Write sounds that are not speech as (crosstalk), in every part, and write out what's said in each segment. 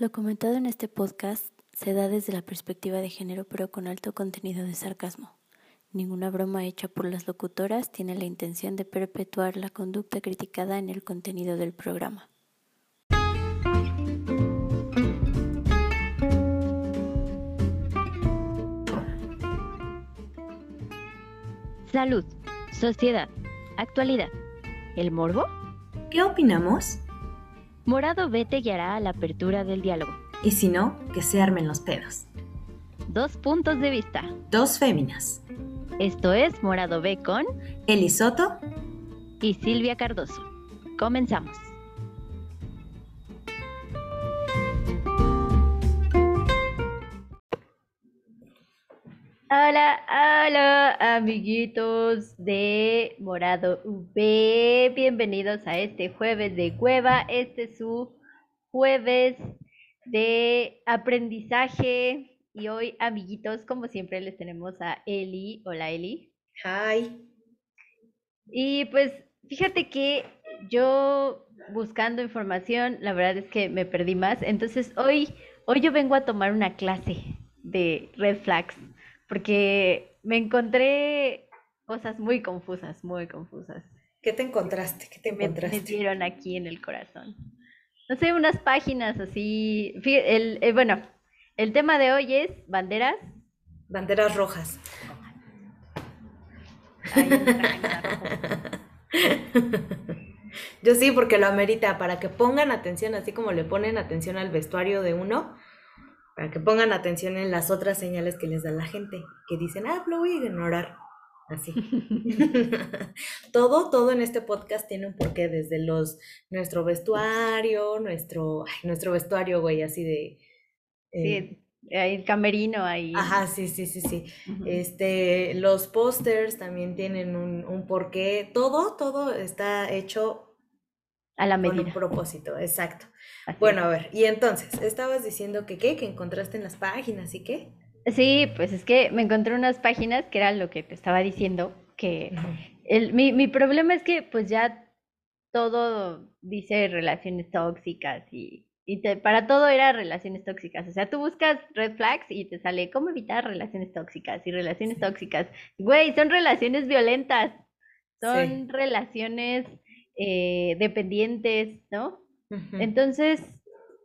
Lo comentado en este podcast se da desde la perspectiva de género pero con alto contenido de sarcasmo. Ninguna broma hecha por las locutoras tiene la intención de perpetuar la conducta criticada en el contenido del programa. Salud, sociedad, actualidad. ¿El morbo? ¿Qué opinamos? Morado B te guiará a la apertura del diálogo. Y si no, que se armen los pedos. Dos puntos de vista. Dos féminas. Esto es Morado B con Eli Soto y Silvia Cardoso. Comenzamos. Amiguitos de Morado V. Bienvenidos a este jueves de cueva. Este es su jueves de aprendizaje. Y hoy, amiguitos, como siempre, les tenemos a Eli. Hola, Eli. Hi. Y pues, fíjate que yo buscando información, la verdad es que me perdí más. Entonces, hoy, hoy yo vengo a tomar una clase de red flags porque me encontré cosas muy confusas, muy confusas. ¿Qué te encontraste? ¿Qué te encontraste? Me metieron aquí en el corazón. No sé, unas páginas así. El, eh, bueno, el tema de hoy es banderas. Banderas rojas. (laughs) Yo sí, porque lo amerita, para que pongan atención, así como le ponen atención al vestuario de uno, para que pongan atención en las otras señales que les da la gente, que dicen, ah, lo voy a ignorar. Así. (laughs) (laughs) todo, todo en este podcast tiene un porqué, desde los, nuestro vestuario, nuestro, nuestro vestuario, güey, así de... Eh, sí, el camerino ahí. Ajá, sí, sí, sí, sí. Este, los pósters también tienen un, un porqué. Todo, todo está hecho a la medida. Con un propósito, exacto bueno, a ver, y entonces, estabas diciendo que qué, que encontraste en las páginas y qué. Sí, pues es que me encontré unas páginas que era lo que te estaba diciendo, que el, mi, mi problema es que pues ya todo dice relaciones tóxicas y, y te, para todo era relaciones tóxicas. O sea, tú buscas red flags y te sale cómo evitar relaciones tóxicas y relaciones tóxicas. Güey, son relaciones violentas, son relaciones eh, dependientes, ¿no? Entonces,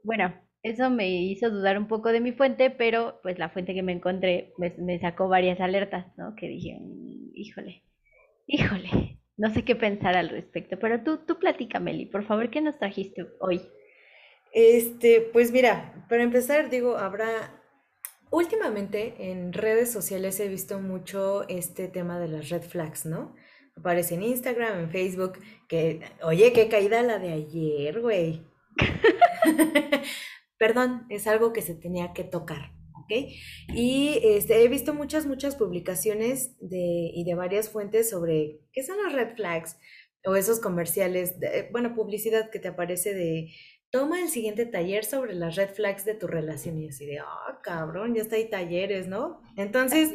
bueno, eso me hizo dudar un poco de mi fuente, pero pues la fuente que me encontré me, sacó varias alertas, ¿no? Que dije, mm, híjole, híjole, no sé qué pensar al respecto, pero tú, tú platícame, Meli, por favor, ¿qué nos trajiste hoy? Este, pues mira, para empezar, digo, habrá, últimamente en redes sociales he visto mucho este tema de las red flags, ¿no? Aparece en Instagram, en Facebook, que, oye, qué caída la de ayer, güey. (laughs) Perdón, es algo que se tenía que tocar, ¿ok? Y este, he visto muchas, muchas publicaciones de, y de varias fuentes sobre qué son las red flags o esos comerciales, de, bueno, publicidad que te aparece de toma el siguiente taller sobre las red flags de tu relación y así de, ah, cabrón, ya está hay talleres, ¿no? Entonces,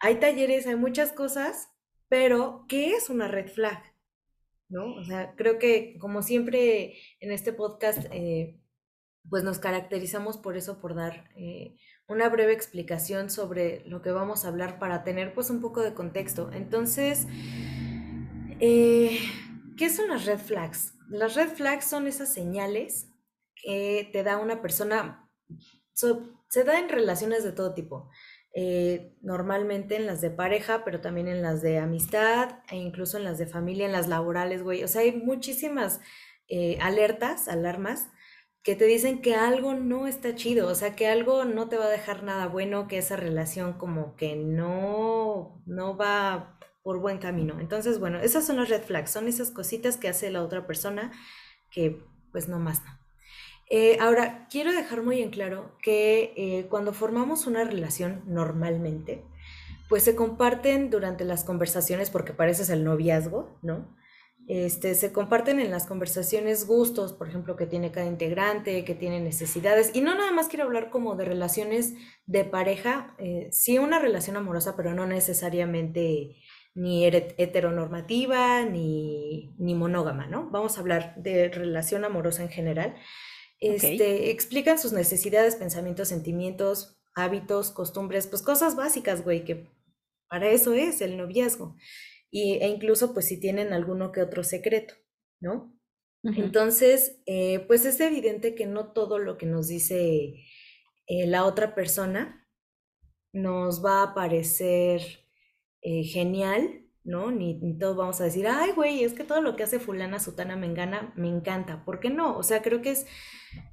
hay talleres, hay muchas cosas pero, ¿qué es una red flag? ¿No? O sea, creo que como siempre en este podcast, eh, pues nos caracterizamos por eso, por dar eh, una breve explicación sobre lo que vamos a hablar para tener pues un poco de contexto. Entonces, eh, ¿qué son las red flags? Las red flags son esas señales que te da una persona, se da en relaciones de todo tipo. Eh, normalmente en las de pareja, pero también en las de amistad e incluso en las de familia, en las laborales, güey. O sea, hay muchísimas eh, alertas, alarmas, que te dicen que algo no está chido, o sea, que algo no te va a dejar nada bueno, que esa relación como que no, no va por buen camino. Entonces, bueno, esas son las red flags, son esas cositas que hace la otra persona que pues no más no. Eh, ahora, quiero dejar muy en claro que eh, cuando formamos una relación normalmente, pues se comparten durante las conversaciones, porque pareces el noviazgo, ¿no? Este, se comparten en las conversaciones gustos, por ejemplo, que tiene cada integrante, que tiene necesidades. Y no nada más quiero hablar como de relaciones de pareja, eh, sí una relación amorosa, pero no necesariamente ni heteronormativa ni, ni monógama, ¿no? Vamos a hablar de relación amorosa en general. Este, Explican sus necesidades, pensamientos, sentimientos, hábitos, costumbres, pues cosas básicas, güey, que para eso es el noviazgo. Y, e incluso, pues si tienen alguno que otro secreto, ¿no? Entonces, eh, pues es evidente que no todo lo que nos dice eh, la otra persona nos va a parecer eh, genial, ¿no? Ni, ni todos vamos a decir, ay, güey, es que todo lo que hace fulana, sutana, mengana, me encanta. ¿Por qué no? O sea, creo que es,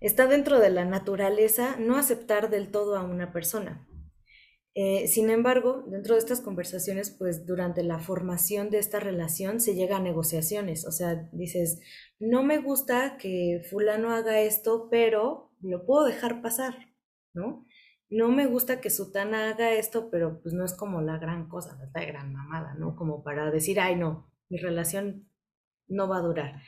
está dentro de la naturaleza no aceptar del todo a una persona. Eh, sin embargo, dentro de estas conversaciones, pues durante la formación de esta relación se llega a negociaciones. O sea, dices, no me gusta que fulano haga esto, pero lo puedo dejar pasar, ¿no? No me gusta que Sutana haga esto, pero pues no es como la gran cosa, la gran mamada, ¿no? Como para decir, ay, no, mi relación no va a durar.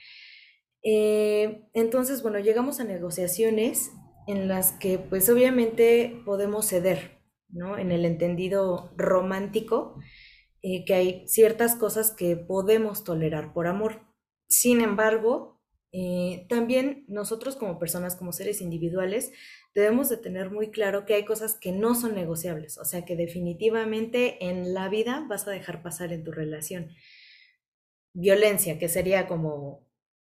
Eh, entonces, bueno, llegamos a negociaciones en las que pues obviamente podemos ceder, ¿no? En el entendido romántico, eh, que hay ciertas cosas que podemos tolerar por amor. Sin embargo, eh, también nosotros como personas, como seres individuales, debemos de tener muy claro que hay cosas que no son negociables, o sea que definitivamente en la vida vas a dejar pasar en tu relación. Violencia, que sería como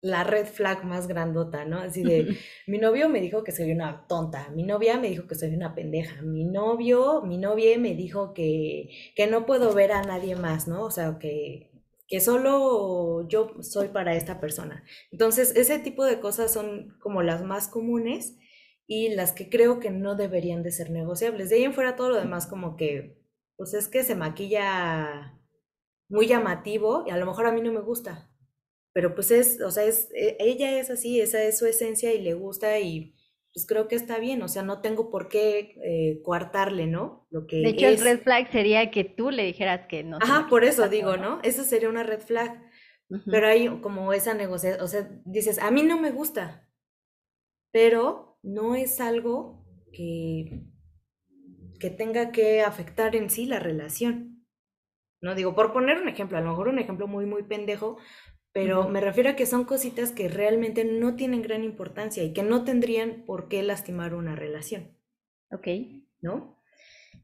la red flag más grandota, ¿no? Así de, (laughs) mi novio me dijo que soy una tonta, mi novia me dijo que soy una pendeja, mi novio, mi novia me dijo que, que no puedo ver a nadie más, ¿no? O sea, que, que solo yo soy para esta persona. Entonces, ese tipo de cosas son como las más comunes y las que creo que no deberían de ser negociables. De ahí en fuera todo lo demás como que, pues es que se maquilla muy llamativo y a lo mejor a mí no me gusta, pero pues es, o sea, es, e, ella es así, esa es su esencia y le gusta y pues creo que está bien, o sea, no tengo por qué eh, coartarle, ¿no? Lo que de hecho, el red flag sería que tú le dijeras que no. Ajá, por eso digo, ¿no? Eso sería una red flag. Pero hay como esa negociación, o sea, dices, a mí no me gusta, pero no es algo que, que tenga que afectar en sí la relación. No digo, por poner un ejemplo, a lo mejor un ejemplo muy, muy pendejo, pero me refiero a que son cositas que realmente no tienen gran importancia y que no tendrían por qué lastimar una relación. Ok. ¿No?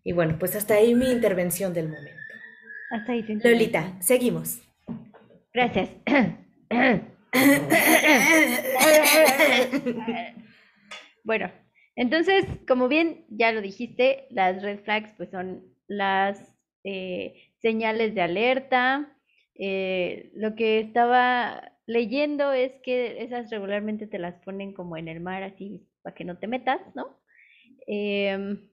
Y bueno, pues hasta ahí mi intervención del momento. Hasta ahí. Lolita, seguimos. Gracias. Bueno, entonces, como bien ya lo dijiste, las red flags pues son las eh, señales de alerta. Eh, lo que estaba leyendo es que esas regularmente te las ponen como en el mar, así para que no te metas, ¿no? Em,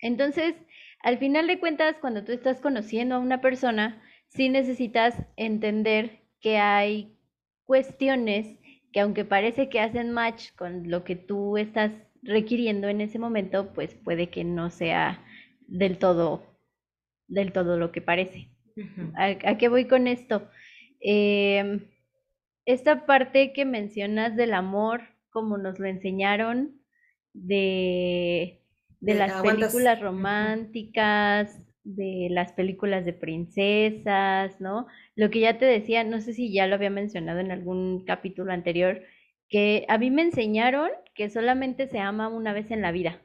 entonces, al final de cuentas, cuando tú estás conociendo a una persona, sí necesitas entender que hay cuestiones que aunque parece que hacen match con lo que tú estás requiriendo en ese momento, pues puede que no sea del todo, del todo lo que parece. ¿A, qué voy con esto? Em, esta parte que mencionas del amor, como nos lo enseñaron, de, de las películas románticas, de las películas de princesas, ¿no? Lo que ya te decía, no sé si ya lo había mencionado en algún capítulo anterior, que a mí me enseñaron que solamente se ama una vez en la vida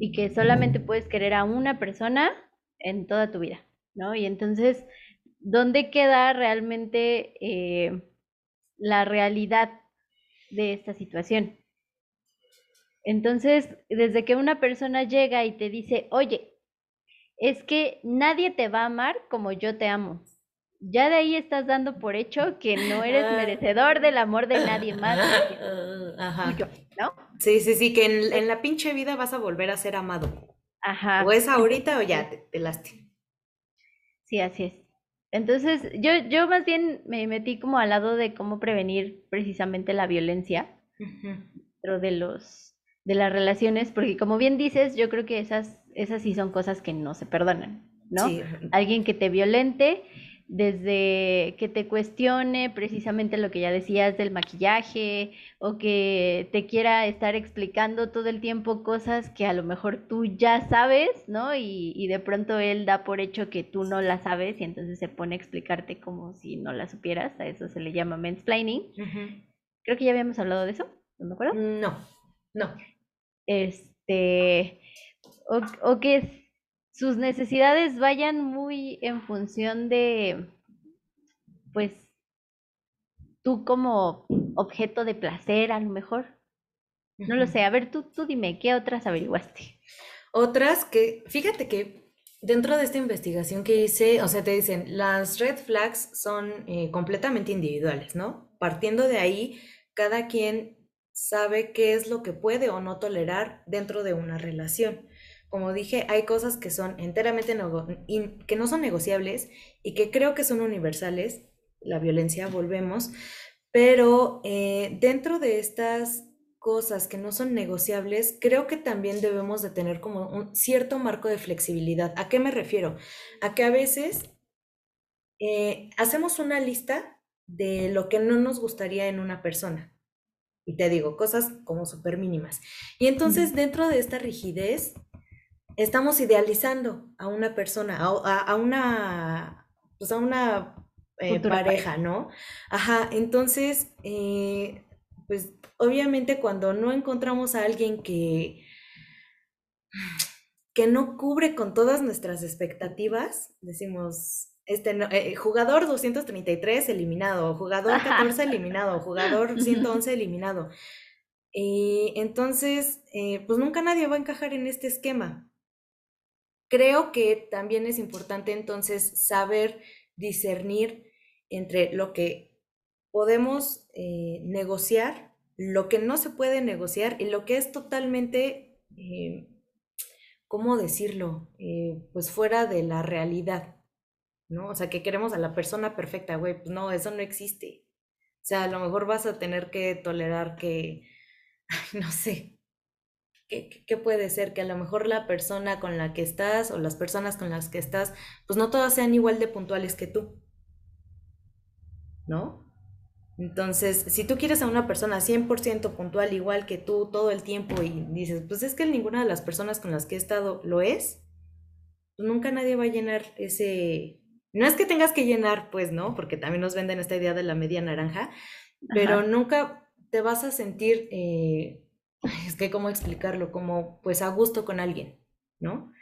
y que solamente puedes querer a una persona en toda tu vida, ¿no? Y entonces, ¿dónde queda realmente eh, la realidad de esta situación? Entonces, desde que una persona llega y te dice, oye, es que nadie te va a amar como yo te amo ya de ahí estás dando por hecho que no eres ah. merecedor del amor de nadie más. (laughs) Ajá. ¿no? Sí, sí, sí, que en, la pinche vida vas a volver a ser amado. Ajá. O es ahorita o ya te pelaste. Sí, así es. Entonces, yo, yo más bien me metí como al lado de cómo prevenir precisamente la violencia dentro de los de las relaciones, porque como bien dices, yo creo que esas, esas sí son cosas que no se perdonan, ¿no? Sí. Alguien que te violente desde que te cuestione precisamente lo que ya decías del maquillaje o que te quiera estar explicando todo el tiempo cosas que a lo mejor tú ya sabes, ¿no? Y, de pronto él da por hecho que tú no la sabes y entonces se pone a explicarte como si no la supieras, a eso se le llama mansplaining. Creo que ya habíamos hablado de eso. ¿no me acuerdo? No, no. Este, o, o que sus necesidades vayan muy en función de, pues, tú como objeto de placer, a lo mejor. No lo sé, a ver, tú, tú dime, ¿qué otras averiguaste? Otras que, fíjate que dentro de esta investigación que hice, o sea, te dicen, las red flags son eh, completamente individuales, ¿no? Partiendo de ahí, cada quien sabe qué es lo que puede o no tolerar dentro de una relación. Como dije, hay cosas que son enteramente que no son negociables y que creo que son universales. La violencia, volvemos. Pero eh, dentro de estas cosas que no son negociables, creo que también debemos de tener como un cierto marco de flexibilidad. ¿A qué me refiero? A que a veces eh, hacemos una lista de lo que no nos gustaría en una persona. Y te digo, cosas como súper mínimas. Y entonces dentro de esta rigidez, estamos idealizando a una persona, a, una, pues a una eh, pareja, ¿no? Ajá, entonces, eh, pues obviamente cuando no encontramos a alguien que, que no cubre con todas nuestras expectativas, decimos, este, eh, jugador 233 eliminado, jugador 14 eliminado, jugador (laughs) 111 eliminado. entonces, pues nunca nadie va a encajar en este esquema. Creo que también es importante entonces saber discernir entre lo que podemos eh, negociar, lo que no se puede negociar y lo que es totalmente, eh, ¿cómo decirlo? Eh, pues fuera de la realidad, ¿no? O sea, que queremos a la persona perfecta, güey, pues no, eso no existe. O sea, a lo mejor vas a tener que tolerar que, (laughs) no sé, ¿Qué, puede ser? Que a lo mejor la persona con la que estás o las personas con las que estás, pues no todas sean igual de puntuales que tú. ¿No? Entonces, si tú quieres a una persona 100% puntual igual que tú todo el tiempo y dices, pues es que ninguna de las personas con las que he estado lo es, pues nunca nadie va a llenar ese... No es que tengas que llenar, pues, ¿no? Porque también nos venden esta idea de la media naranja, pero nunca te vas a sentir eh, es que cómo explicarlo, como pues a gusto con alguien, ¿no?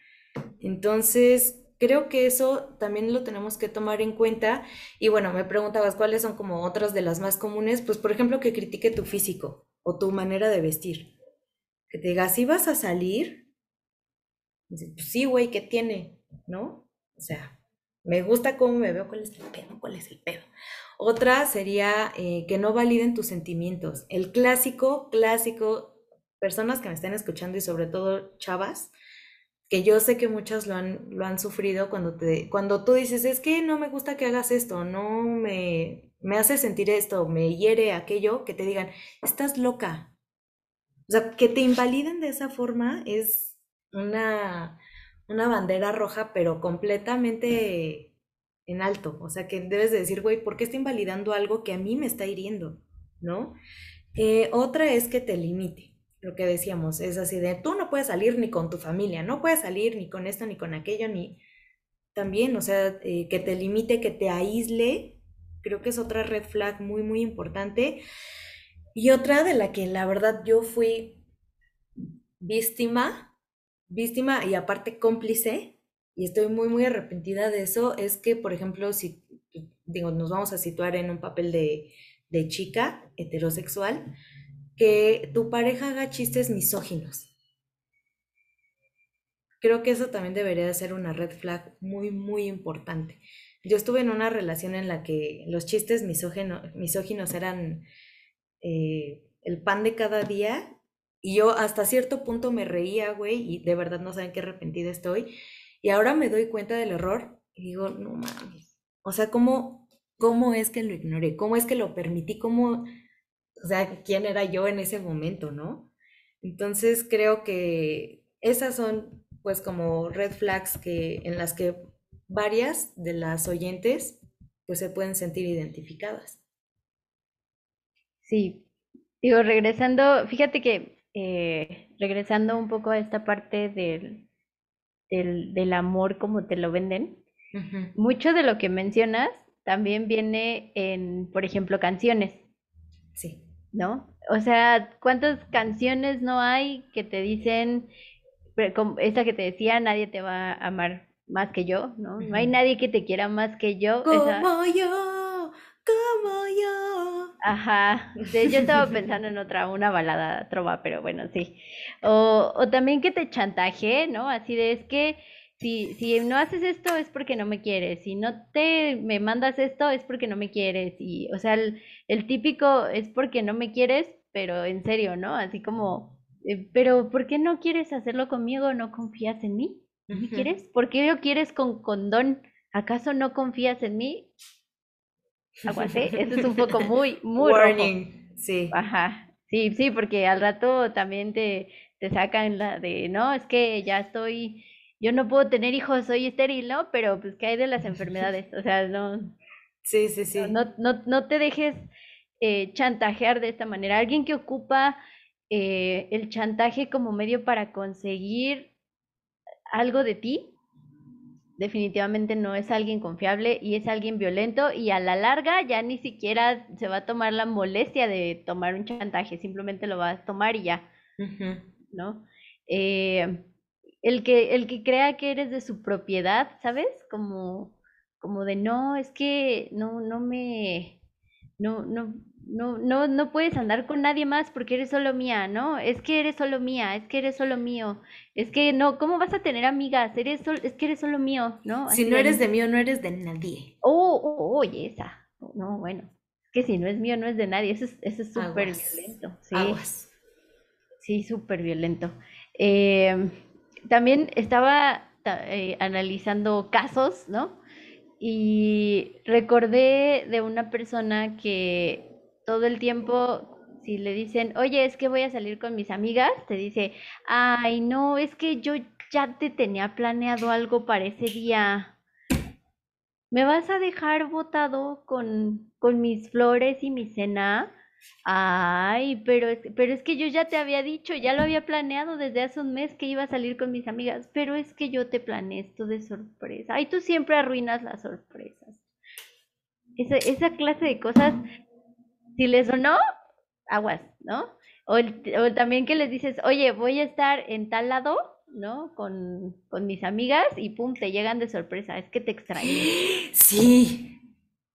Entonces, creo que eso también lo tenemos que tomar en cuenta. Y bueno, me preguntabas cuáles son como otras de las más comunes, pues por ejemplo que critique tu físico o tu manera de vestir. Que te diga, si vas a salir, pues sí, güey, ¿qué tiene? ¿No? O sea, me gusta cómo me veo, cuál es el pedo, cuál es el pedo. Otra sería eh, que no validen tus sentimientos. El clásico, clásico personas que me estén escuchando y sobre todo chavas, que yo sé que muchas lo han, lo han sufrido cuando, te, cuando tú dices, es que no me gusta que hagas esto, no me, me hace sentir esto, me hiere aquello, que te digan, estás loca. O sea, que te invaliden de esa forma es una, una bandera roja, pero completamente en alto. O sea, que debes de decir, güey, ¿por qué está invalidando algo que a mí me está hiriendo? ¿No? Eh, otra es que te limite lo que decíamos, es así de, tú no puedes salir ni con tu familia, no puedes salir ni con esto, ni con aquello, ni también, o sea, eh, que te limite, que te aísle, creo que es otra red flag muy, muy importante. Y otra de la que la verdad yo fui víctima, víctima y aparte cómplice, y estoy muy, muy arrepentida de eso, es que, por ejemplo, si, digo, nos vamos a situar en un papel de, de chica heterosexual, que tu pareja haga chistes misóginos. Creo que eso también debería ser una red flag muy, muy importante. Yo estuve en una relación en la que los chistes misóginos eran eh, el pan de cada día y yo hasta cierto punto me reía, güey, y de verdad no saben qué arrepentida estoy. Y ahora me doy cuenta del error y digo, no mames. O sea, ¿cómo, cómo es que lo ignoré? ¿Cómo es que lo permití? ¿Cómo o sea, quién era yo en ese momento, ¿no? Entonces creo que esas son pues como red flags que en las que varias de las oyentes pues se pueden sentir identificadas. Sí, digo, regresando, fíjate que eh, regresando un poco a esta parte del, del, amor como te lo venden, mucho de lo que mencionas también viene en, por ejemplo, canciones. Sí. ¿no? O sea, ¿cuántas canciones no hay que te dicen, esa que te decía, nadie te va a amar más que yo, ¿no? No hay nadie que te quiera más que yo. Como yo, como yo. Ajá, yo estaba pensando en otra, una balada trova, pero bueno, sí. O, o también que te chantaje, ¿no? Así de, es que si, si no haces esto es porque no me quieres, si no te me mandas esto es porque no me quieres, y, o sea, el, el típico es porque no me quieres, pero en serio, ¿no? Así como, eh, pero ¿por qué no quieres hacerlo conmigo? ¿No confías en mí? ¿No me quieres? ¿Por qué lo quieres con condón? ¿Acaso no confías en mí? Aguante, eso es un poco muy, muy Warning, sí. Ajá, sí, sí, porque al rato también te, te sacan la de, no, es que ya estoy yo no puedo tener hijos, soy estéril, ¿no? Pero pues, ¿qué hay de las (laughs) enfermedades? O sea, no. Sí, sí, sí. No, no, no te dejes eh, chantajear de esta manera. Alguien que ocupa eh, el chantaje como medio para conseguir algo de ti, definitivamente no es alguien confiable y es alguien violento y a la larga ya ni siquiera se va a tomar la molestia de tomar un chantaje, simplemente lo va a tomar y ya, ¿no? Eh, el que, el que crea que eres de su propiedad, ¿sabes? Como, como de no, es que no, no me, no, no, no, no, no puedes andar con nadie más porque eres solo mía, ¿no? Es que eres solo mía, es que eres solo mío, es que no, ¿cómo vas a tener amigas? Eres es que eres solo mío, ¿no? si no eres de mío, no eres de nadie. Oh, oh, oye, esa. No, bueno, es que si no es mío, no es de nadie, eso es, eso es súper violento. Sí, sí, súper violento. Eh, también estaba eh, analizando casos, ¿no? Y recordé de una persona que todo el tiempo, si le dicen, oye, es que voy a salir con mis amigas, te dice, ay, no, es que yo ya te tenía planeado algo para ese día. ¿Me vas a dejar botado con, con mis flores y mi cena? Ay, pero es, pero es que yo ya te había dicho, ya lo había planeado desde hace un mes que iba a salir con mis amigas, pero es que yo te planeé esto de sorpresa. Ay, tú siempre arruinas las sorpresas. Esa, esa clase de cosas, si les no, aguas, ¿no? O, o, también que les dices, oye, voy a estar en tal lado, ¿no? Con, con mis amigas y pum, te llegan de sorpresa, es que te extrañé. (gasps) Sí,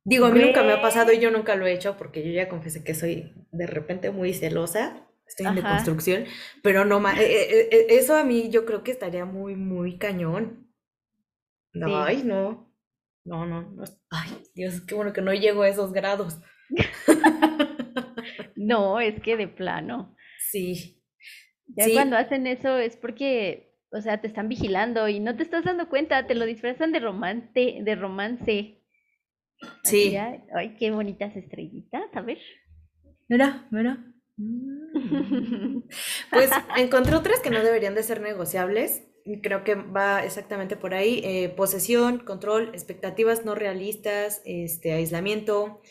Digo, a mí nunca me ha pasado y yo nunca lo he hecho porque yo ya confesé que soy de repente muy celosa, estoy en deconstrucción, pero no más, eh, eh, eh, eso a mí yo creo que estaría muy, muy cañón. No, Ay, no, no, no, no, ay, Dios, qué bueno que no llego a esos grados. (laughs) no, es que de plano. Sí. Ya cuando hacen eso es porque, o sea, te están vigilando y no te estás dando cuenta, te lo disfrazan de romance, de romance. Sí. Ay, qué bonitas estrellitas, a ver. Mira, mira. Mm. Pues (laughs) encontré otras que no deberían de ser negociables. Creo que va exactamente por ahí. Eh, posesión, control, expectativas no realistas, este, aislamiento,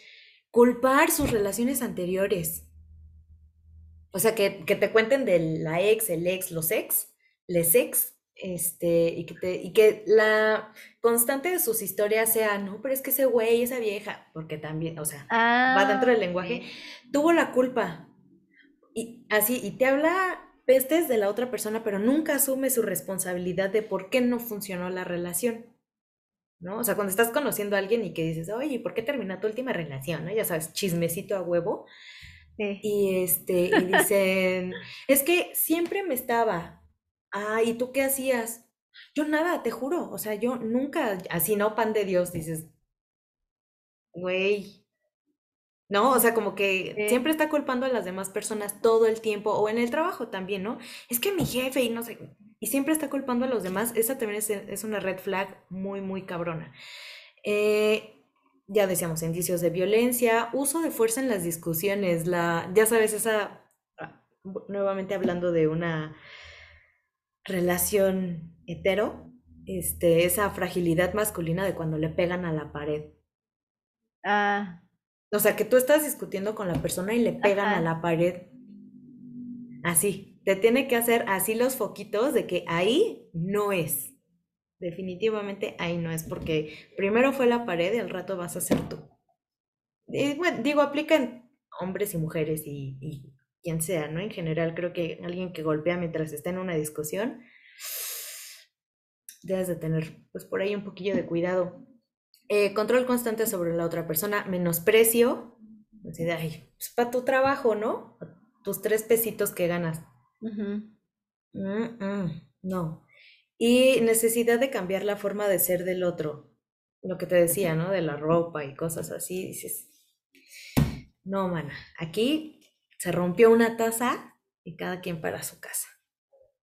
culpar sus relaciones anteriores. O sea, que, que te cuenten de la ex, el ex, los ex, les ex, este, y que, te, y que la constante de sus historias sea, no, pero es que ese güey, esa vieja, porque también, o sea, va dentro del ah, lenguaje, tuvo la culpa. Y así, y te habla pestes de la otra persona, pero nunca asume su responsabilidad de por qué no funcionó la relación. ¿No? O sea, cuando estás conociendo a alguien y que dices, oye, ¿por qué terminó tu última relación? ¿no? Ya sabes, chismecito a huevo. Y este, y dicen, es que siempre me estaba, Ah, ¿y tú qué hacías? Yo nada, te juro. O sea, yo nunca, así no, pan de Dios, dices, güey. No, o sea, como que siempre está culpando a las demás personas todo el tiempo, o en el trabajo también, ¿no? Es que mi jefe y no sé, y siempre está culpando a los demás, esa también es, una red flag muy, muy cabrona. Eh, ya decíamos, indicios de violencia, uso de fuerza en las discusiones, la, ya sabes, esa, ah, nuevamente hablando de una relación hetero, este, esa fragilidad masculina de cuando le pegan a la pared. Ah. O sea, que tú estás discutiendo con la persona y le pegan a la pared. Así. Te tiene que hacer así los foquitos de que ahí no es. Definitivamente ahí no es, porque primero fue la pared y al rato vas a ser tú. bueno, digo, aplica en hombres y mujeres y, y quien sea, ¿no? En general, creo que alguien que golpea mientras está en una discusión, debes de tener, pues por ahí un poquillo de cuidado. Eh, control constante sobre la otra persona, menosprecio, así de, ay, pues para tu trabajo, ¿no? Tus tres pesitos que ganas. Mm, mm, no. Y necesidad de cambiar la forma de ser del otro. Lo que te decía, ¿no? De la ropa y cosas así. Dices, no, mana, aquí se rompió una taza y cada quien para su casa.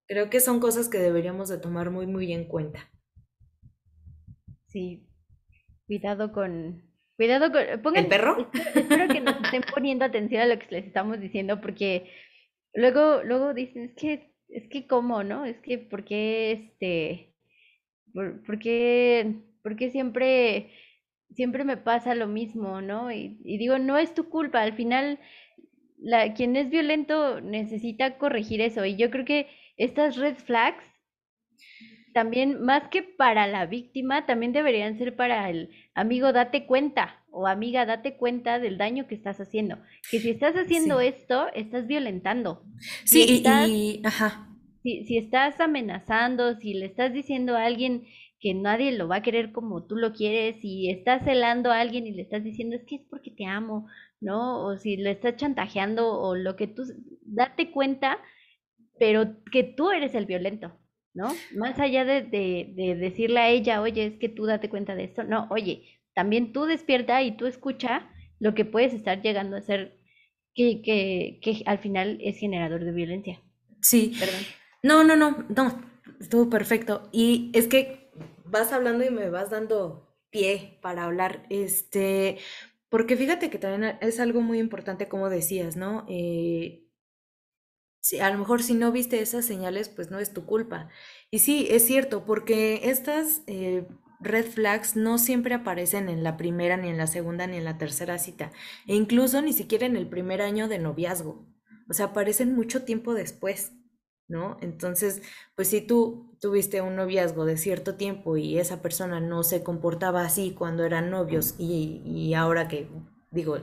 Creo que son cosas que deberíamos de tomar muy, muy en cuenta. Sí, cuidado con... Cuidado con... ¿El perro? Espero, que nos estén poniendo atención a lo que les estamos diciendo porque luego, luego dicen, es que, es que cómo, ¿no? Es que, ¿por qué este... por qué, por qué siempre siempre me pasa lo mismo, ¿no? Y, digo, no es tu culpa, al final la, quien es violento necesita corregir eso y yo creo que estas red flags también, más que para la víctima, también deberían ser para el amigo, date cuenta o amiga, date cuenta del daño que estás haciendo. Que si estás haciendo esto, estás violentando. Sí, y, ajá. Si, si estás amenazando, si le estás diciendo a alguien que nadie lo va a querer como tú lo quieres y estás celando a alguien y le estás diciendo es que es porque te amo, ¿no? O si le estás chantajeando o lo que tú, date cuenta, pero que tú eres el violento, ¿no? Más allá de, de, decirle a ella, oye, es que tú date cuenta de esto, no, oye, también tú despierta y tú escucha lo que puedes estar llegando a ser que, que, que al final es generador de violencia. Sí. Perdón. No, no, no, no, estuvo perfecto. Y es que vas hablando y me vas dando pie para hablar. Este, porque fíjate que también es algo muy importante, como decías, ¿no? Eh, a lo mejor si no viste esas señales, pues no es tu culpa. Y sí, es cierto, porque estas eh, red flags no siempre aparecen en la primera, ni en la segunda, ni en la tercera cita, e incluso ni siquiera en el primer año de noviazgo. O sea, aparecen mucho tiempo después. ¿no? Entonces, pues si tú tuviste un noviazgo de cierto tiempo y esa persona no se comportaba así cuando eran novios y, ahora que, digo,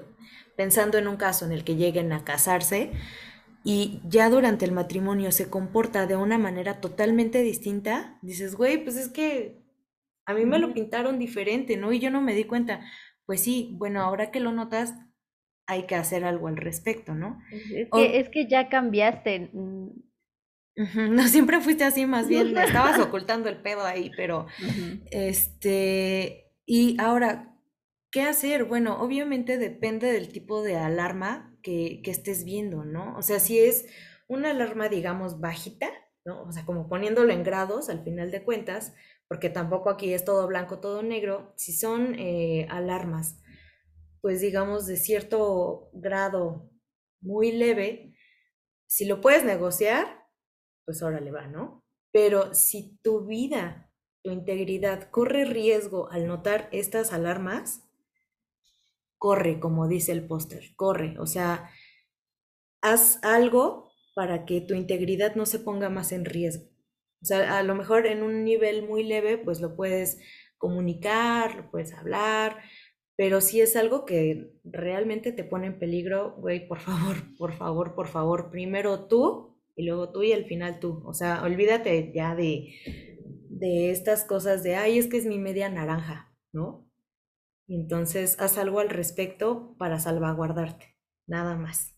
pensando en un caso en el que lleguen a casarse y ya durante el matrimonio se comporta de una manera totalmente distinta, dices, güey, pues es que a mí me lo pintaron diferente, ¿no? Y yo no me di cuenta. Pues sí, bueno, ahora que lo notas, hay que hacer algo al respecto, ¿no? Es que, es que ya cambiaste. No siempre fuiste así, más bien estabas (laughs) ocultando el pedo ahí, pero este, y ahora, ¿qué hacer? Bueno, obviamente depende del tipo de alarma que, que estés viendo, ¿no? O sea, si es una alarma, digamos, bajita, ¿no? O sea, como poniéndolo en grados al final de cuentas, porque tampoco aquí es todo blanco, todo negro, si son eh, alarmas, pues digamos, de cierto grado muy leve, si lo puedes negociar, pues ahora le va, ¿no? Pero si tu vida, tu integridad corre riesgo al notar estas alarmas, corre, como dice el póster, corre. O sea, haz algo para que tu integridad no se ponga más en riesgo. O sea, a lo mejor en un nivel muy leve, pues lo puedes comunicar, lo puedes hablar, pero si es algo que realmente te pone en peligro, güey, por favor, por favor, por favor, primero tú y luego tú y al final tú. O sea, olvídate ya de, de estas cosas de, ay, es que es mi media naranja, ¿no? Y entonces haz algo al respecto para salvaguardarte, nada más.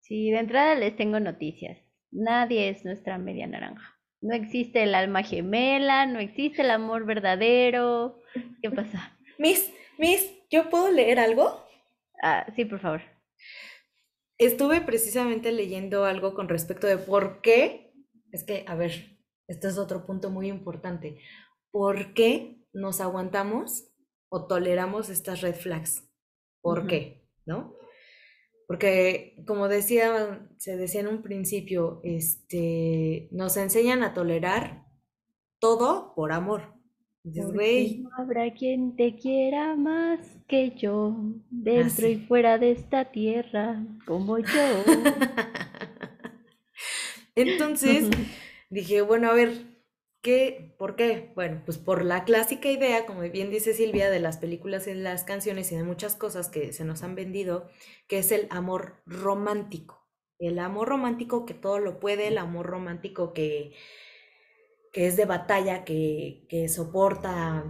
Sí, de entrada les tengo noticias. Nadie es nuestra media naranja. No existe el alma gemela, no existe el amor verdadero. ¿Qué (laughs) pasa? Miss, Miss, ¿yo puedo leer algo? Ah, sí, por favor. Estuve precisamente leyendo algo con respecto de por qué, es que, a ver, este es otro punto muy importante, ¿por qué nos aguantamos o toleramos estas red flags? ¿Por qué? ¿No? Porque, como decía, se decía en un principio, este, nos enseñan a tolerar todo por amor. No habrá quien te quiera más que yo, dentro y fuera de esta tierra, como yo. (laughs) Entonces dije, bueno, a ver, ¿Qué? ¿Por qué? Bueno, pues por la clásica idea, como bien dice Silvia, de las películas y las canciones y de muchas cosas que se nos han vendido, que es el amor romántico. El amor romántico que todo lo puede, el amor romántico que, que es de batalla, que, que soporta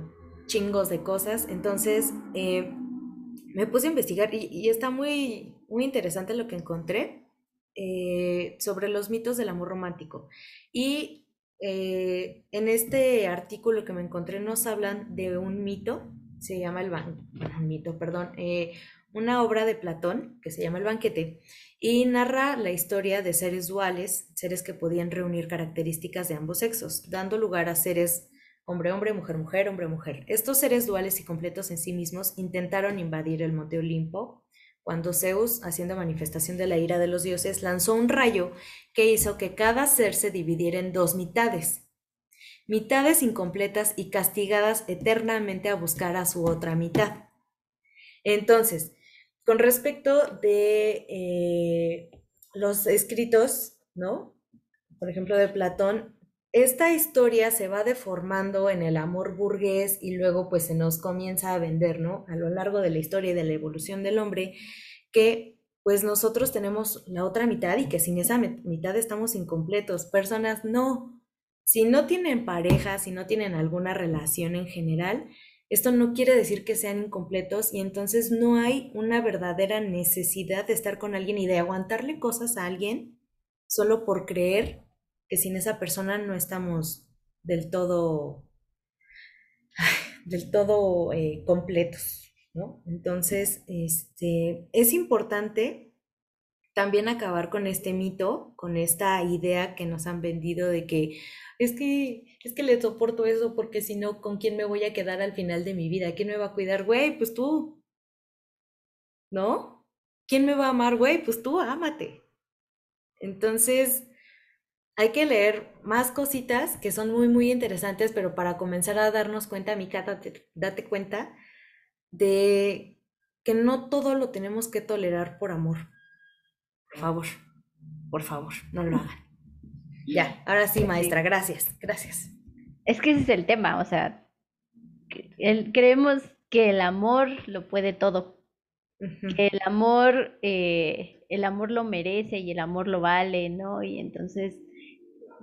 chingos de cosas. Entonces, eh, me puse a investigar y, está muy, muy interesante lo que encontré eh, sobre los mitos del amor romántico. Y eh, en este artículo que me encontré nos hablan de un mito, se llama el ban mito, perdón, una obra de Platón que se llama El banquete y narra la historia de seres duales, seres que podían reunir características de ambos sexos, dando lugar a seres hombre-hombre, mujer-mujer, hombre-mujer. Estos seres duales y completos en sí mismos intentaron invadir el monte Olimpo cuando Zeus, haciendo manifestación de la ira de los dioses, lanzó un rayo que hizo que cada ser se dividiera en dos mitades, mitades incompletas y castigadas eternamente a buscar a su otra mitad. Entonces, con respecto de eh, los escritos, ¿no? Por ejemplo, de Platón, esta historia se va deformando en el amor burgués y luego pues se nos comienza a vender, ¿no? A lo largo de la historia y de la evolución del hombre, que pues nosotros tenemos la otra mitad y que sin esa mitad estamos incompletos. Personas no, si no tienen pareja, si no tienen alguna relación en general, esto no quiere decir que sean incompletos y entonces no hay una verdadera necesidad de estar con alguien y de aguantarle cosas a alguien solo por creer que sin esa persona no estamos del todo, (sighs) del todo eh, completos, ¿no? Entonces, este, es importante también acabar con este mito, con esta idea que nos han vendido de que es que, es que le soporto eso porque si no, ¿con quién me voy a quedar al final de mi vida? ¿Quién me va a cuidar? Güey, pues tú. ¿No? ¿Quién me va a amar? Güey, pues tú, ámate. Entonces, hay que leer más cositas que son muy, muy interesantes, pero para comenzar a darnos cuenta, Mica, date, date cuenta de que no todo lo tenemos que tolerar por amor. Por favor, por favor, no lo hagan. Ya, ahora sí, maestra, gracias, gracias. Es que ese es el tema, o sea, creemos que el amor lo puede todo, que el amor, eh, el amor lo merece y el amor lo vale, ¿no? Y entonces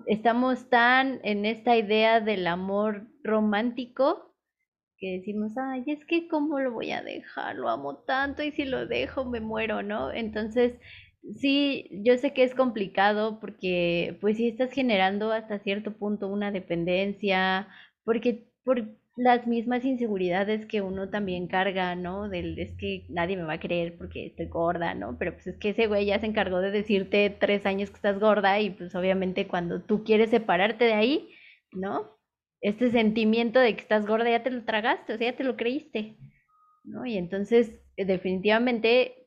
estamos tan en esta idea del amor romántico que decimos, ay, es que cómo lo voy a dejar, lo amo tanto y si lo dejo me muero, ¿no? Entonces, sí, yo sé que es complicado porque pues si estás generando hasta cierto punto una dependencia, porque por las mismas inseguridades que uno también carga, ¿no? Del es que nadie me va a creer porque estoy gorda, ¿no? Pero pues es que ese güey ya se encargó de decirte tres años que estás gorda y pues obviamente cuando tú quieres separarte de ahí, ¿no? Este sentimiento de que estás gorda ya te lo tragaste, o sea, ya te lo creíste, ¿no? Y entonces definitivamente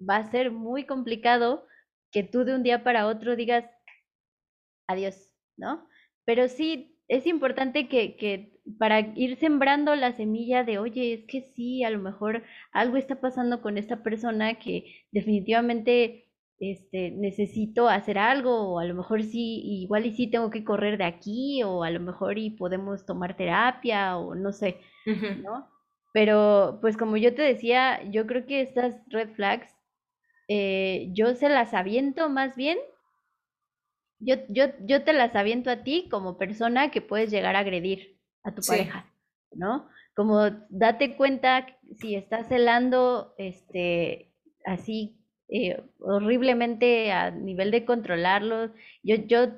va a ser muy complicado que tú de un día para otro digas adiós, ¿no? Pero sí es importante que, que para ir sembrando la semilla de, oye, es que sí, a lo mejor algo está pasando con esta persona que definitivamente este, necesito hacer algo, o a lo mejor sí, igual y sí tengo que correr de aquí, o a lo mejor y podemos tomar terapia, o no sé, ¿no? Pero pues como yo te decía, yo creo que estas red flags, eh, yo se las aviento más bien yo, yo, yo te las aviento a ti como persona que puedes llegar a agredir a tu pareja, ¿no? Como date cuenta si estás celando este, así eh, horriblemente a nivel de controlarlo. Yo, yo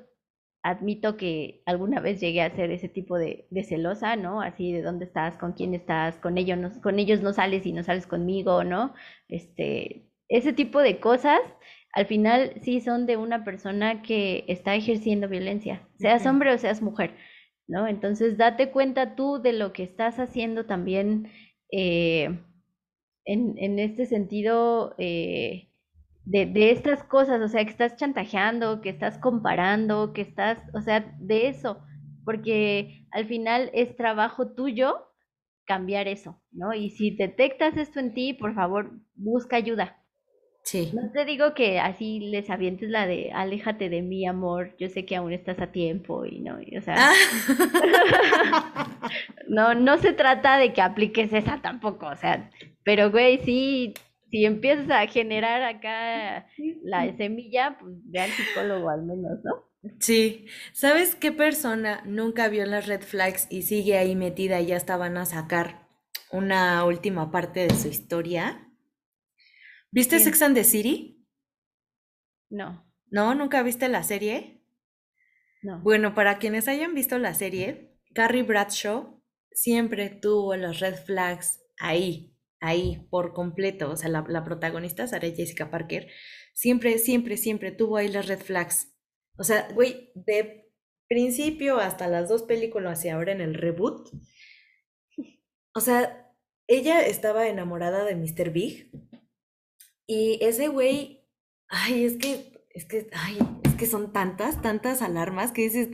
admito que alguna vez llegué a ser ese tipo de, de, celosa, ¿no? Así de dónde estás, con quién estás, con ellos, no, con ellos no sales y no sales conmigo, ¿no? Este, ese tipo de cosas, al final sí son de una persona que está ejerciendo violencia, seas hombre o seas mujer. ¿no? Entonces, date cuenta tú de lo que estás haciendo también eh, en, este sentido eh, de, estas cosas, o sea, que estás chantajeando, que estás comparando, que estás, o sea, de eso, porque al final es trabajo tuyo cambiar eso, ¿no? Y si detectas esto en ti, por favor, busca ayuda. Sí. No te digo que así les avientes la de aléjate de mí, amor, yo sé que aún estás a tiempo y no, y, o sea, Ah. (laughs) no, no se trata de que apliques esa tampoco, o sea, pero güey, sí, si empiezas a generar acá la semilla, pues ve al psicólogo al menos, ¿no? Sí. ¿Sabes qué persona nunca vio las red flags y sigue ahí metida y ya estaban a sacar una última parte de su historia? ¿Viste. Sex and the City? No, ¿No? ¿Nunca viste la serie? no. Bueno, para quienes hayan visto la serie, Carrie Bradshaw siempre tuvo los red flags ahí, ahí, por completo. O sea, la, la protagonista, Sarah Jessica Parker, siempre, siempre, siempre tuvo ahí las red flags. O sea, güey, de principio hasta las dos películas y ahora en el reboot. O sea, ella estaba enamorada de Mr. Big y ese güey, ay, es que, es que, ay, es que son tantas, tantas alarmas que dices,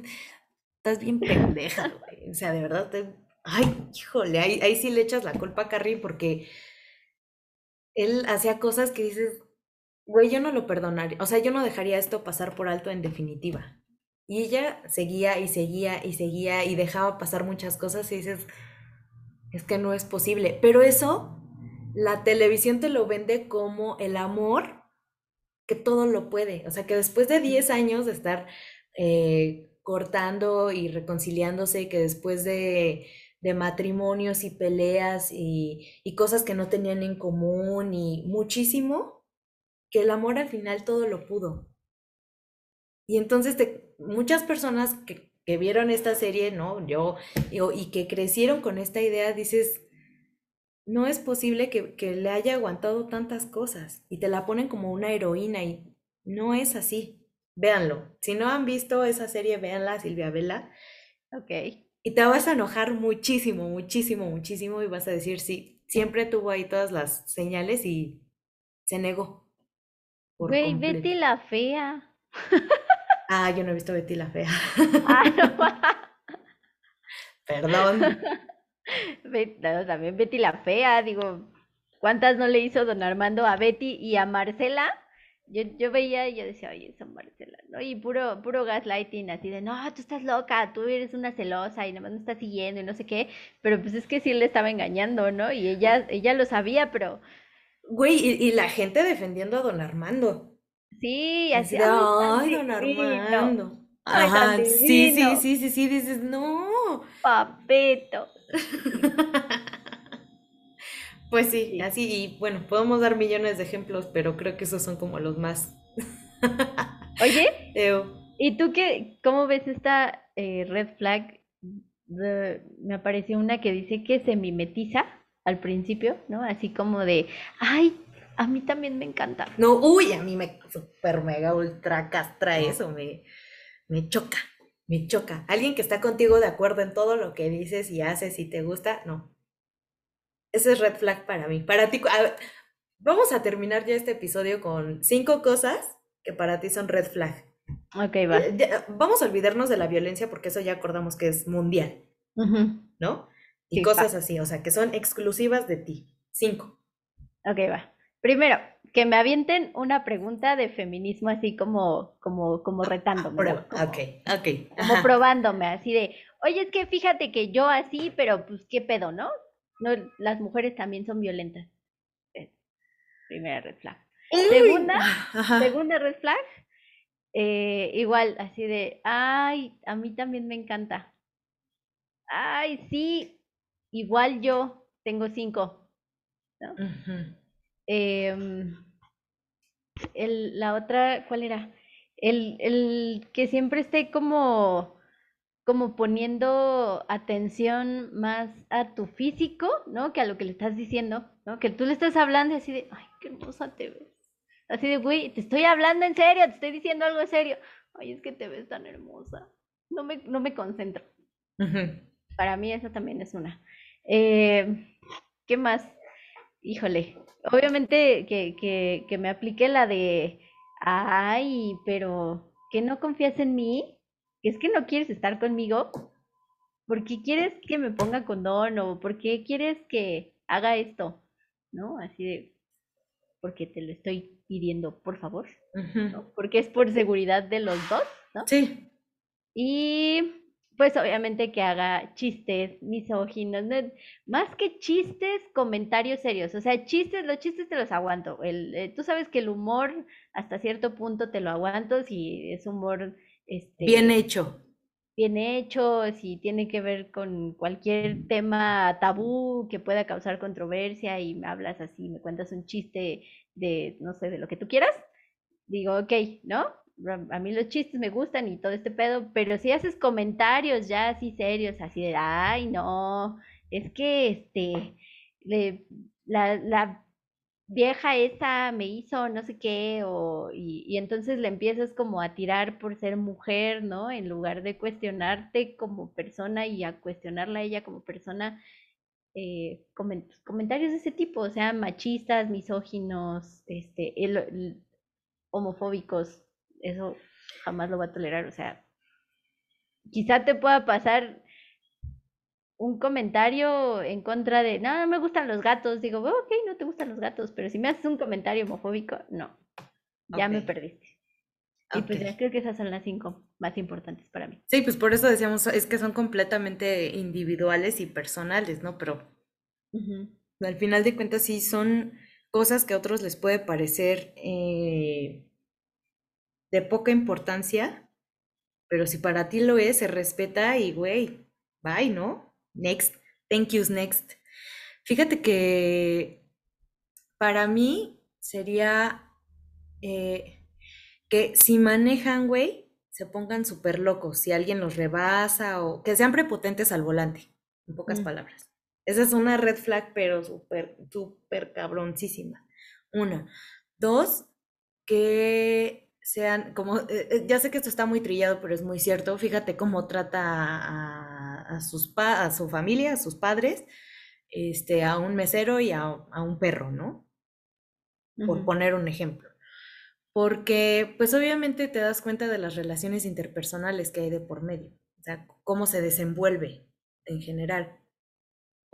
estás bien pendeja, (laughs) güey. O sea, de verdad, te- ay, híjole, ahí, ahí sí le echas la culpa a Carrie porque él hacía cosas que dices, güey, yo no lo perdonaría, o sea, yo no dejaría esto pasar por alto en definitiva. Y ella seguía y seguía y seguía y dejaba pasar muchas cosas y dices, es que no es posible. Pero eso, la televisión te lo vende como el amor que todo lo puede. O sea, que después de 10 años de estar eh, cortando y reconciliándose, que después de, de matrimonios y peleas y, y cosas que no tenían en común y muchísimo, que el amor al final todo lo pudo. Y entonces te- muchas personas que, que vieron esta serie, ¿no? Yo, yo, y que crecieron con esta idea, dices, no es posible que, que le haya aguantado tantas cosas y te la ponen como una heroína y no es así. Véanlo. Si no han visto esa serie, véanla, Silvia Vela, Ok. y te vas a enojar muchísimo, muchísimo, muchísimo y vas a decir, sí, siempre tuvo ahí todas las señales y se negó. por Güey. Betty la fea. Ah, yo no he visto Betty la Fea. Ah, no. (laughs) Perdón. (laughs) (laughs) No, también Betty la fea, digo, ¿cuántas no le hizo don Armando a Betty y a Marcela? Yo, yo veía y yo decía, oye, esa Marcela, ¿no? Y puro, puro gaslighting, así de, no, tú estás loca, tú eres una celosa y nada más me estás siguiendo y no sé qué, pero pues es que sí le estaba engañando, ¿no? Y ella, ella lo sabía, pero Güey, y, y la gente defendiendo a don Armando. sí, Así de, ay, don Armando. Ay, tan Ajá, sí, sí, sí, sí, sí, dices, no. papeto. (laughs) Pues sí, Sí. así, y bueno, podemos dar millones de ejemplos, pero creo que esos son como los más. Oye, (laughs) Eo. ¿Y tú qué, cómo ves esta eh, red flag? De- me apareció una que dice que se mimetiza al principio, ¿no? Así como de, ay, a mí también me encanta. No, uy, a mí me super mega ultra castra eso, me, me choca, me choca. Alguien que está contigo de acuerdo en todo lo que dices y haces y te gusta, no. Ese es red flag para mí. Para ti, a ver, vamos a terminar ya este episodio con cinco cosas que para ti son red flag. Ok, va. Eh, Vamos a olvidarnos de la violencia porque eso ya acordamos que es mundial. ¿no? Y Sí, cosas así, o sea, que son exclusivas de ti. Cinco. Ok, va. Primero, que me avienten una pregunta de feminismo así como, como, como retándome, ¿no? Prueba. Como, Ok, ok. como probándome, así de, oye, es que fíjate que yo así, pero pues qué pedo, ¿no? No, las mujeres también son violentas. Es primera red flag. Segunda, (laughs) Ajá. Segunda red flag, eh, igual, así de, ay, a mí también me encanta. Ay, sí, igual yo tengo cinco. Ujú. Em, el, la otra, ¿cuál era? El, el que siempre esté como, como poniendo atención más a tu físico, ¿no? Que a lo que le estás diciendo, ¿no? Que tú le estás hablando y así de, ay, qué hermosa te ves. Así de, güey, te estoy hablando en serio, te estoy diciendo algo serio. Ay, es que te ves tan hermosa. No me, no me concentro. Para mí esa también es una. Eh, ¿qué más? Híjole, obviamente que, que, que me aplique la de, ay, pero que no confías en mí, es que no quieres estar conmigo, ¿por qué quieres que me ponga condón o por qué quieres que haga esto? ¿No? Así de, porque te lo estoy pidiendo por favor, ¿no? Porque es por seguridad de los dos, ¿no? Sí. Y pues obviamente que haga chistes misóginos, más que chistes, comentarios serios, o sea, chistes, los chistes te los aguanto, el, eh, tú sabes que el humor hasta cierto punto te lo aguanto si es humor... Este, bien hecho. Bien hecho, si tiene que ver con cualquier tema tabú que pueda causar controversia y me hablas así, me cuentas un chiste de, no sé, de lo que tú quieras, digo, ok, ¿no? A mí los chistes me gustan y todo este pedo, pero si haces comentarios ya así serios, así de, ay, no, es que este, la, la vieja esa me hizo no sé qué, o, y, y, entonces le empiezas como a tirar por ser mujer, ¿no? En lugar de cuestionarte como persona y a cuestionarla a ella como persona, eh, comentarios de ese tipo, o sea, machistas, misóginos, este, homofóbicos, eso jamás lo va a tolerar. O sea, quizá te pueda pasar un comentario en contra de, no, no me gustan los gatos. Digo, ok, no te gustan los gatos, pero si me haces un comentario homofóbico, no, ya me perdiste. Y pues ya creo que esas son las cinco más importantes para mí. Sí, pues por eso decíamos, es que son completamente individuales y personales, ¿no? Pero al final de cuentas sí son cosas que a otros les puede parecer eh, de poca importancia, pero si para ti lo es, se respeta y, güey, bye, ¿no? Next, thank yous, next. Fíjate que para mí sería eh, que si manejan, güey, se pongan súper locos, si alguien los rebasa o que sean prepotentes al volante, en pocas mm. palabras. Esa es una red flag, pero súper, súper cabroncísima. Una. Dos, que sean como, eh, eh, ya sé que esto está muy trillado, pero es muy cierto, fíjate cómo trata a, sus a su familia, a sus padres, este, a un mesero y a, un perro, ¿no? Por poner un ejemplo. Porque, pues obviamente te das cuenta de las relaciones interpersonales que hay de por medio, o sea, cómo se desenvuelve en general.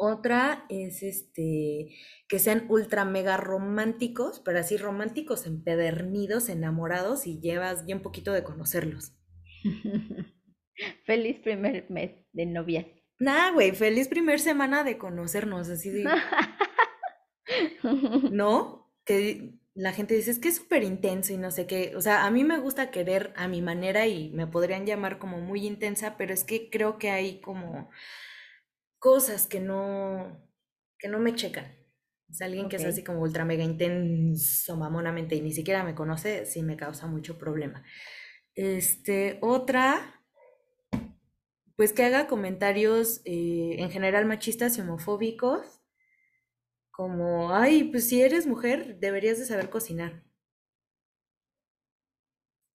Otra es este que sean ultra mega románticos, pero así románticos, empedernidos, enamorados y llevas bien poquito de conocerlos. (laughs) feliz primer mes de novias. Nah, güey, feliz primer semana de conocernos, así de. (laughs) ¿No? Que la gente dice, es que es súper intenso y no sé qué. O sea, a mí me gusta querer a mi manera y me podrían llamar como muy intensa, pero es que creo que hay como cosas que no, que no me checan. Es alguien que es así como ultra mega intenso mamonamente y ni siquiera me conoce, sí me causa mucho problema. Este, otra, pues que haga comentarios eh, en general machistas y homofóbicos, como, ay, pues si eres mujer, deberías de saber cocinar.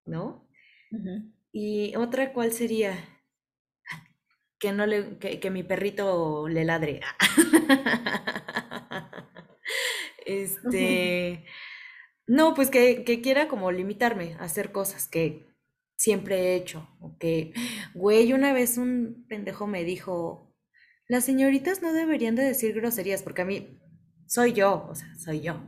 ¿No? Y otra, ¿cuál sería? Que no le, que, mi perrito le ladre. (laughs) este, no, pues que, que, quiera como limitarme a hacer cosas que siempre he hecho. O que, güey, una vez un pendejo me dijo, las señoritas no deberían de decir groserías, porque a mí soy yo, o sea, soy yo.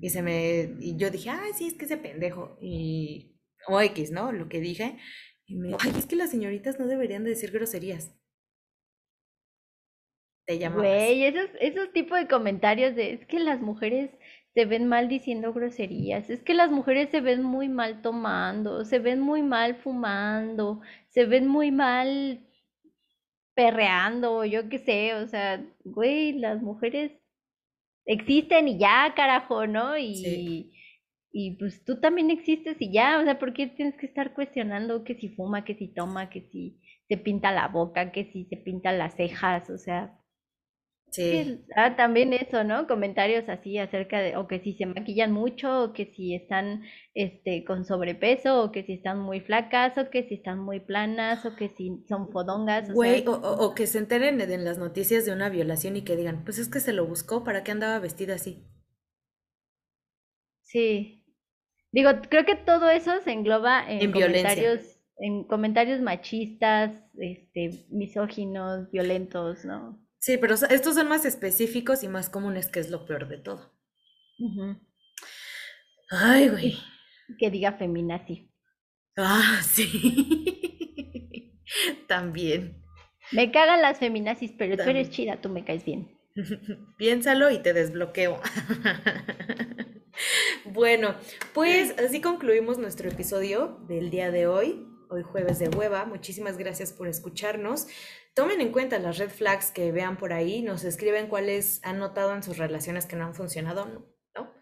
Y se me, y yo dije, ay, sí, es que ese pendejo. Y, o X, ¿no? Lo que dije. Y me dijo, ay, es que las señoritas no deberían de decir groserías te Güey, esos, esos tipos de comentarios de es que las mujeres se ven mal diciendo groserías, es que las mujeres se ven muy mal tomando, se ven muy mal fumando, se ven muy mal perreando, yo qué sé, o sea, güey, las mujeres existen y ya, carajo, ¿no? Y, y pues tú también existes y ya, o sea, ¿por qué tienes que estar cuestionando que si fuma, que si toma, que si se pinta la boca, que si se pinta las cejas, o sea, Sí. Ah, también eso, ¿no? Comentarios así acerca de, o que si se maquillan mucho, o que si están este, con sobrepeso, o que si están muy flacas, o que si están muy planas, o que si son fodongas. O Güey, o, que se enteren en las noticias de una violación y que digan, pues es que se lo buscó, ¿para qué andaba vestida así? Sí. Digo, creo que todo eso se engloba en, comentarios, en comentarios machistas, este, misóginos, violentos, ¿no? Sí, pero estos son más específicos y más comunes, que es lo peor de todo. Ay, güey. Que diga feminazi. Ah, (laughs) sí. También. Me cagan las feminazis, pero tú eres chida, tú me caes bien. (laughs) Piénsalo y te desbloqueo. (laughs) bueno, pues así concluimos nuestro episodio del día de hoy, hoy jueves de hueva. Muchísimas gracias por escucharnos. Tomen en cuenta las red flags que vean por ahí, nos escriben cuáles han notado en sus relaciones que no han funcionado, ¿no?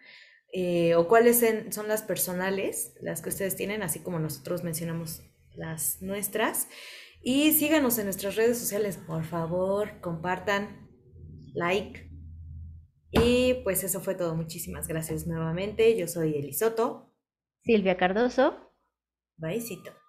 Eh, o cuáles son las personales, las que ustedes tienen, así como nosotros mencionamos las nuestras. Y síganos en nuestras redes sociales, por favor, compartan, like. Y pues eso fue todo. Muchísimas gracias nuevamente. Yo soy Elisoto. Silvia Cardoso. Baisito.